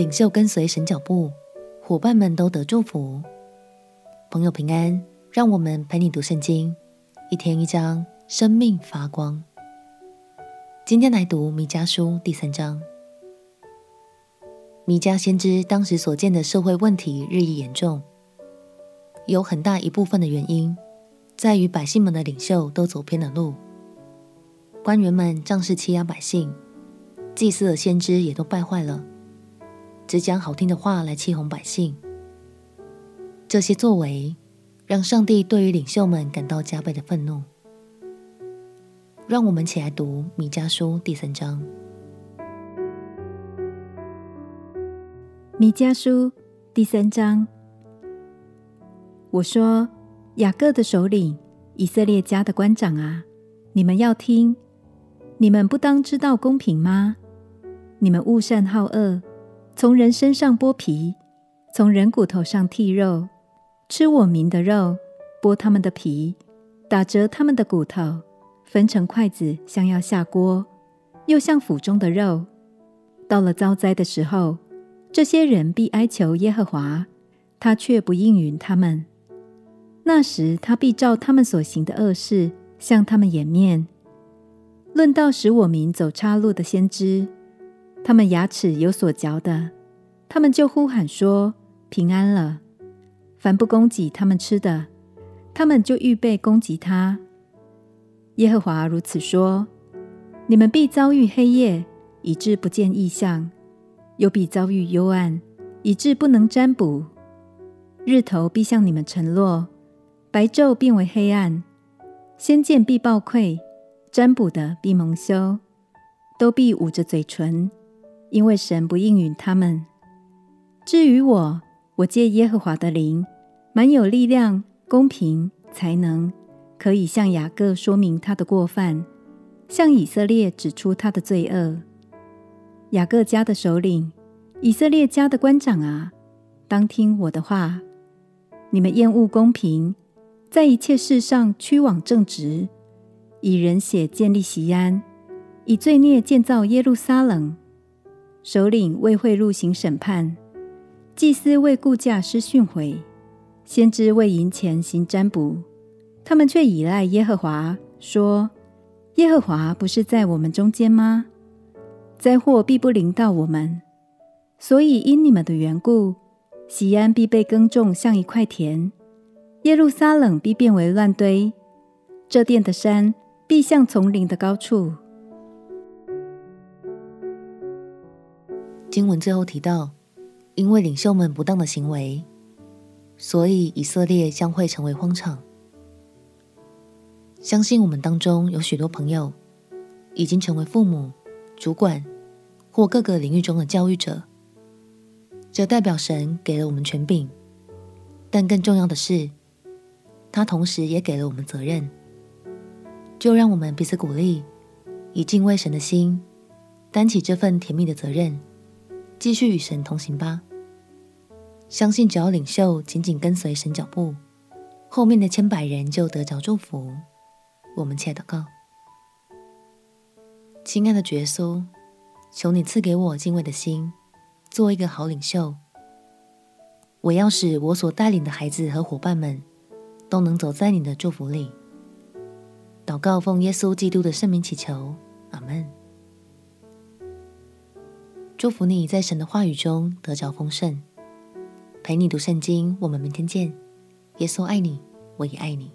领袖跟随神脚步，伙伴们都得祝福。朋友平安，让我们陪你读圣经，一天一章，生命发光。今天来读弥迦书第三章。弥迦先知当时所见的社会问题日益严重，有很大一部分的原因在于百姓们的领袖都走偏了路，官员们仗势欺压百姓。祭司和先知也都败坏了，只讲好听的话来欺哄百姓。这些作为让上帝对于领袖们感到加倍的愤怒。让我们起来读米迦书第三章。米迦书第三章，我说：雅各的首领，以色列家的官长啊，你们要听，你们不当知道公平吗？你们恶善好恶，从人身上剥皮，从人骨头上剔肉，吃我民的肉，剥他们的皮，打折他们的骨头，分成筷子，像要下锅，又像腹中的肉。到了遭灾的时候，这些人必哀求耶和华，他却不应允他们。那时，他必照他们所行的恶事，向他们掩面。论到使我民走岔路的先知，他们牙齿有所嚼的，他们就呼喊说：“平安了。”凡不供给他们吃的，他们就预备攻击他。耶和华如此说：“你们必遭遇黑夜，以致不见异象；又必遭遇幽暗，以致不能占卜。日头必向你们沉落，白昼变为黑暗。先见必暴愧，占卜的必蒙羞，都必捂着嘴唇。”因为神不应允他们。至于我，我借耶和华的灵，满有力量、公平、才能，可以向雅各说明他的过犯，向以色列指出他的罪恶。雅各家的首领，以色列家的官长啊，当听我的话。你们厌恶公平，在一切事上屈枉正直，以人血建立锡安，以罪孽建造耶路撒冷。首领为贿赂行审判，祭司为雇价施训诲，先知为银钱行占卜，他们却倚赖耶和华，说：“耶和华不是在我们中间吗？灾祸必不临到我们。所以因你们的缘故，锡安必被耕种像一块田，耶路撒冷必变为乱堆，这殿的山必像丛林的高处。”经文最后提到，因为领袖们不当的行为，所以以色列将会成为荒场。相信我们当中有许多朋友已经成为父母、主管或各个领域中的教育者，这代表神给了我们权柄，但更重要的是，他同时也给了我们责任。就让我们彼此鼓励，以敬畏神的心，担起这份甜蜜的责任。继续与神同行吧。相信只要领袖紧紧跟随神脚步，后面的千百人就得着祝福。我们且祷告：亲爱的耶稣，求你赐给我敬畏的心，做一个好领袖。我要使我所带领的孩子和伙伴们都能走在你的祝福里。祷告奉耶稣基督的圣名祈求，阿门。祝福你在神的话语中得着丰盛，陪你读圣经。我们明天见。耶稣爱你，我也爱你。